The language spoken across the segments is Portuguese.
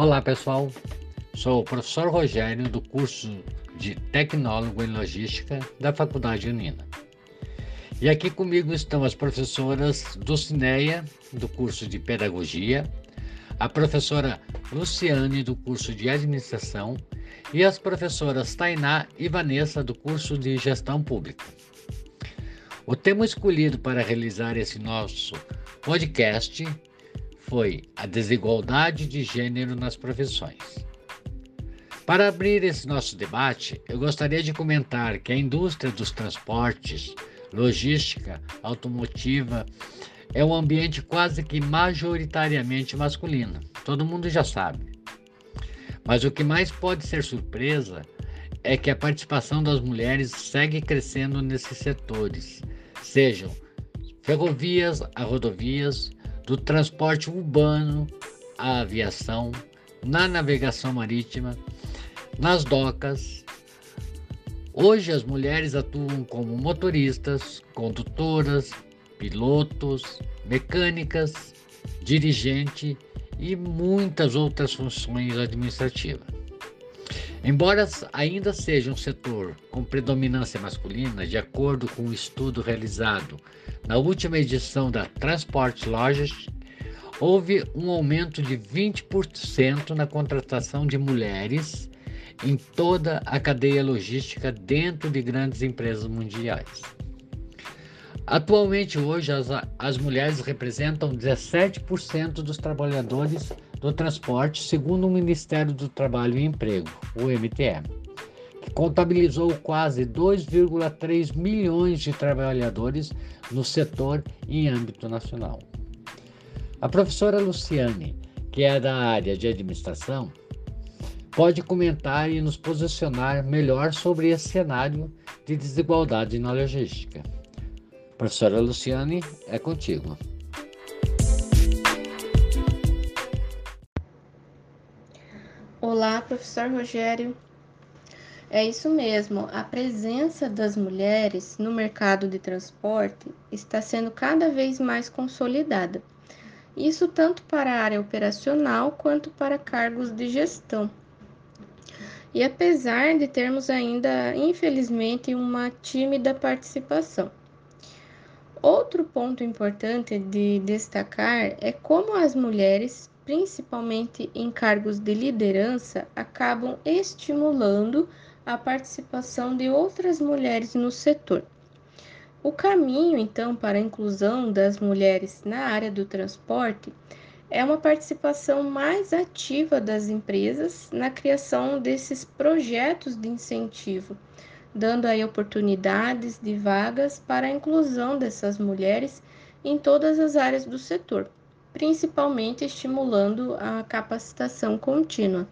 Olá pessoal, sou o professor Rogério do curso de Tecnólogo em Logística da Faculdade Unina. E aqui comigo estão as professoras Dulcineia, do curso de Pedagogia, a professora Luciane, do curso de Administração, e as professoras Tainá e Vanessa, do curso de Gestão Pública. O tema escolhido para realizar esse nosso podcast foi a desigualdade de gênero nas profissões. Para abrir esse nosso debate, eu gostaria de comentar que a indústria dos transportes, logística, automotiva é um ambiente quase que majoritariamente masculino. Todo mundo já sabe. Mas o que mais pode ser surpresa é que a participação das mulheres segue crescendo nesses setores, sejam ferrovias a rodovias, do transporte urbano à aviação, na navegação marítima, nas docas. Hoje as mulheres atuam como motoristas, condutoras, pilotos, mecânicas, dirigente e muitas outras funções administrativas. Embora ainda seja um setor com predominância masculina, de acordo com um estudo realizado na última edição da Transport Logistics, houve um aumento de 20% na contratação de mulheres em toda a cadeia logística dentro de grandes empresas mundiais. Atualmente, hoje, as, as mulheres representam 17% dos trabalhadores do transporte, segundo o Ministério do Trabalho e Emprego, o que contabilizou quase 2,3 milhões de trabalhadores no setor em âmbito nacional. A professora Luciane, que é da área de administração, pode comentar e nos posicionar melhor sobre esse cenário de desigualdade na logística. Professora Luciane, é contigo. Olá, professor Rogério. É isso mesmo, a presença das mulheres no mercado de transporte está sendo cada vez mais consolidada. Isso tanto para a área operacional quanto para cargos de gestão. E apesar de termos ainda, infelizmente, uma tímida participação. Outro ponto importante de destacar é como as mulheres, principalmente em cargos de liderança, acabam estimulando a participação de outras mulheres no setor. O caminho, então, para a inclusão das mulheres na área do transporte é uma participação mais ativa das empresas na criação desses projetos de incentivo dando aí oportunidades de vagas para a inclusão dessas mulheres em todas as áreas do setor, principalmente estimulando a capacitação contínua.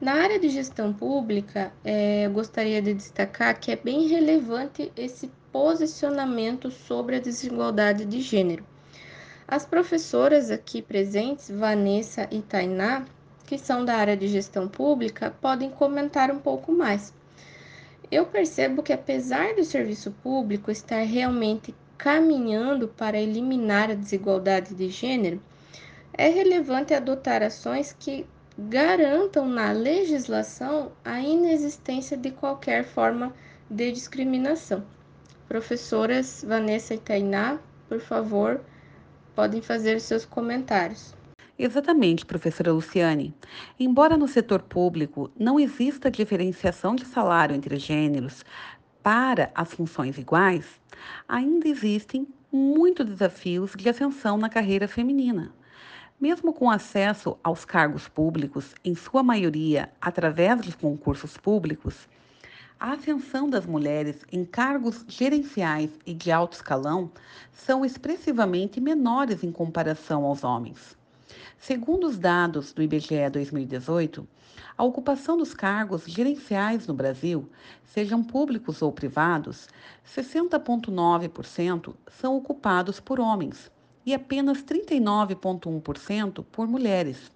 Na área de gestão pública, é, gostaria de destacar que é bem relevante esse posicionamento sobre a desigualdade de gênero. As professoras aqui presentes, Vanessa e Tainá, que são da área de gestão pública, podem comentar um pouco mais eu percebo que apesar do serviço público estar realmente caminhando para eliminar a desigualdade de gênero, é relevante adotar ações que garantam na legislação a inexistência de qualquer forma de discriminação. Professoras Vanessa e Tainá, por favor, podem fazer seus comentários. Exatamente, professora Luciane. Embora no setor público não exista diferenciação de salário entre gêneros para as funções iguais, ainda existem muitos desafios de ascensão na carreira feminina. Mesmo com acesso aos cargos públicos, em sua maioria através dos concursos públicos, a ascensão das mulheres em cargos gerenciais e de alto escalão são expressivamente menores em comparação aos homens. Segundo os dados do IBGE 2018, a ocupação dos cargos gerenciais no Brasil, sejam públicos ou privados, 60,9% são ocupados por homens e apenas 39,1% por mulheres.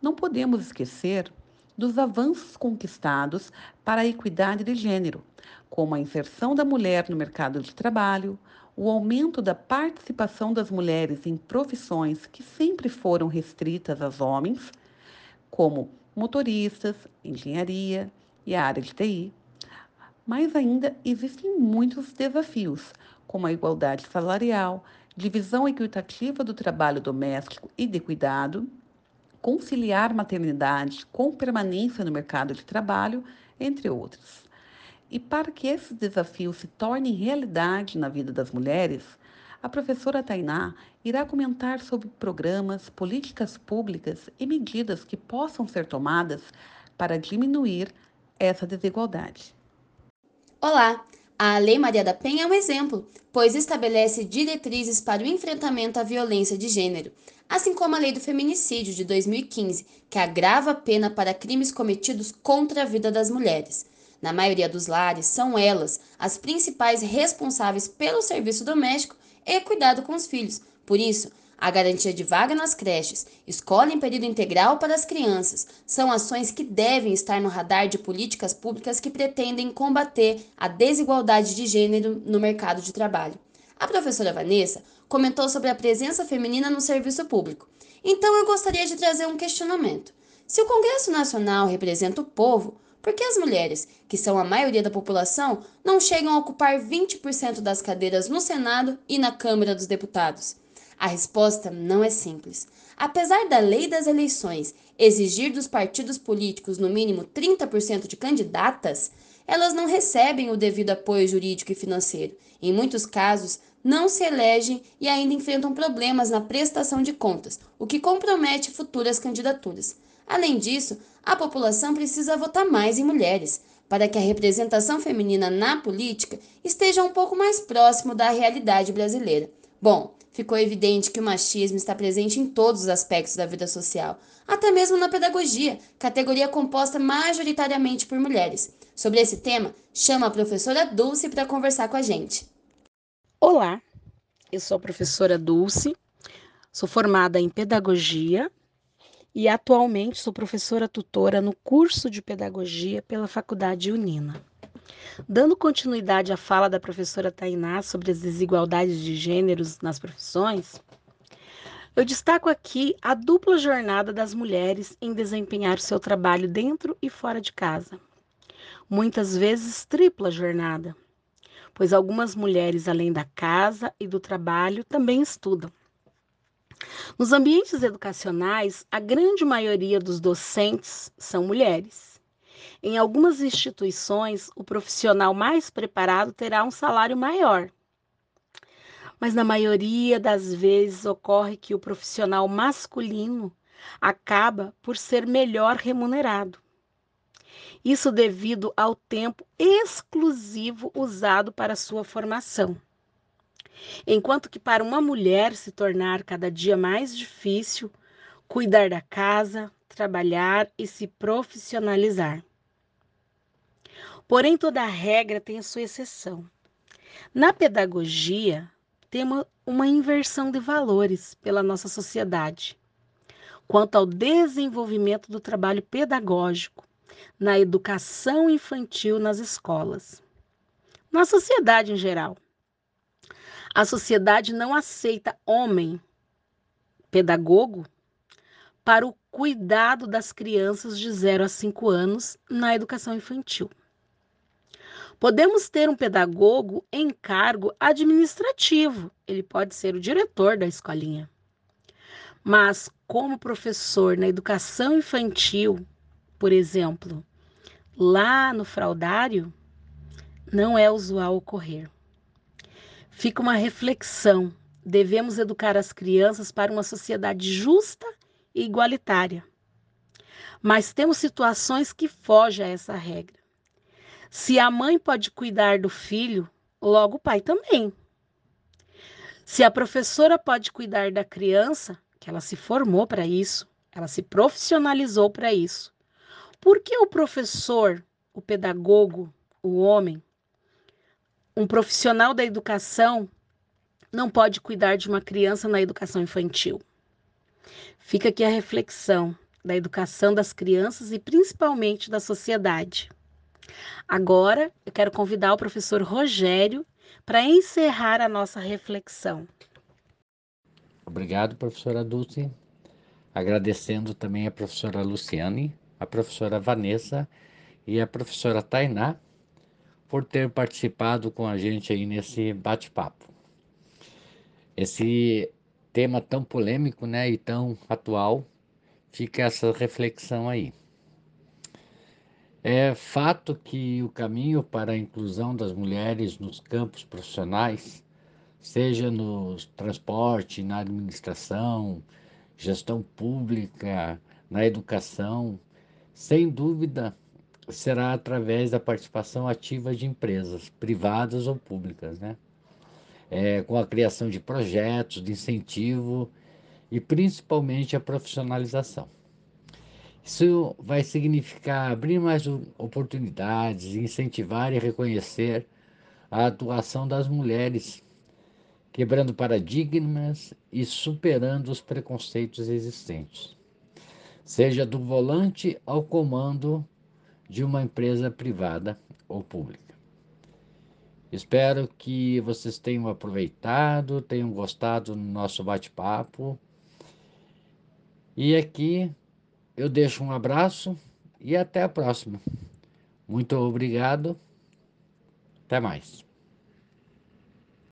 Não podemos esquecer dos avanços conquistados para a equidade de gênero, como a inserção da mulher no mercado de trabalho, o aumento da participação das mulheres em profissões que sempre foram restritas aos homens, como motoristas, engenharia e a área de TI. Mas ainda existem muitos desafios, como a igualdade salarial, divisão equitativa do trabalho doméstico e de cuidado, conciliar maternidade com permanência no mercado de trabalho, entre outros. E para que esses desafios se tornem realidade na vida das mulheres, a professora Tainá irá comentar sobre programas, políticas públicas e medidas que possam ser tomadas para diminuir essa desigualdade. Olá! A Lei Maria da Penha é um exemplo, pois estabelece diretrizes para o enfrentamento à violência de gênero, assim como a Lei do Feminicídio de 2015, que agrava a pena para crimes cometidos contra a vida das mulheres. Na maioria dos lares, são elas as principais responsáveis pelo serviço doméstico e cuidado com os filhos. Por isso, a garantia de vaga nas creches, escola em período integral para as crianças, são ações que devem estar no radar de políticas públicas que pretendem combater a desigualdade de gênero no mercado de trabalho. A professora Vanessa comentou sobre a presença feminina no serviço público. Então eu gostaria de trazer um questionamento. Se o Congresso Nacional representa o povo, por que as mulheres, que são a maioria da população, não chegam a ocupar 20% das cadeiras no Senado e na Câmara dos Deputados? A resposta não é simples. Apesar da lei das eleições exigir dos partidos políticos no mínimo 30% de candidatas, elas não recebem o devido apoio jurídico e financeiro. Em muitos casos, não se elegem e ainda enfrentam problemas na prestação de contas, o que compromete futuras candidaturas. Além disso, a população precisa votar mais em mulheres, para que a representação feminina na política esteja um pouco mais próximo da realidade brasileira. Bom, ficou evidente que o machismo está presente em todos os aspectos da vida social, até mesmo na pedagogia, categoria composta majoritariamente por mulheres. Sobre esse tema, chama a professora Dulce para conversar com a gente. Olá, eu sou a professora Dulce, sou formada em pedagogia e atualmente sou professora tutora no curso de pedagogia pela Faculdade Unina. Dando continuidade à fala da professora Tainá sobre as desigualdades de gêneros nas profissões, eu destaco aqui a dupla jornada das mulheres em desempenhar seu trabalho dentro e fora de casa. Muitas vezes tripla jornada, pois algumas mulheres, além da casa e do trabalho, também estudam. Nos ambientes educacionais, a grande maioria dos docentes são mulheres. Em algumas instituições, o profissional mais preparado terá um salário maior. Mas na maioria das vezes ocorre que o profissional masculino acaba por ser melhor remunerado. Isso devido ao tempo exclusivo usado para sua formação. Enquanto que para uma mulher se tornar cada dia mais difícil cuidar da casa, trabalhar e se profissionalizar. Porém, toda regra tem sua exceção. Na pedagogia, temos uma inversão de valores pela nossa sociedade quanto ao desenvolvimento do trabalho pedagógico na educação infantil nas escolas. Na sociedade em geral, a sociedade não aceita homem pedagogo para o cuidado das crianças de 0 a 5 anos na educação infantil. Podemos ter um pedagogo em cargo administrativo, ele pode ser o diretor da escolinha. Mas, como professor na educação infantil, por exemplo, lá no fraudário, não é usual ocorrer. Fica uma reflexão: devemos educar as crianças para uma sociedade justa e igualitária. Mas temos situações que fogem a essa regra. Se a mãe pode cuidar do filho, logo o pai também. Se a professora pode cuidar da criança, que ela se formou para isso, ela se profissionalizou para isso. Por que o professor, o pedagogo, o homem, um profissional da educação não pode cuidar de uma criança na educação infantil? Fica aqui a reflexão da educação das crianças e principalmente da sociedade. Agora, eu quero convidar o professor Rogério para encerrar a nossa reflexão. Obrigado, professora Dulce. agradecendo também a professora Luciane, a professora Vanessa e a professora Tainá por ter participado com a gente aí nesse bate-papo. Esse tema tão polêmico, né, e tão atual, fica essa reflexão aí. É fato que o caminho para a inclusão das mulheres nos campos profissionais, seja no transporte, na administração, gestão pública, na educação, sem dúvida será através da participação ativa de empresas, privadas ou públicas, né? É, com a criação de projetos de incentivo e principalmente a profissionalização. Isso vai significar abrir mais oportunidades, incentivar e reconhecer a atuação das mulheres, quebrando paradigmas e superando os preconceitos existentes, seja do volante ao comando de uma empresa privada ou pública. Espero que vocês tenham aproveitado, tenham gostado do nosso bate-papo. E aqui eu deixo um abraço e até a próxima. Muito obrigado. Até mais.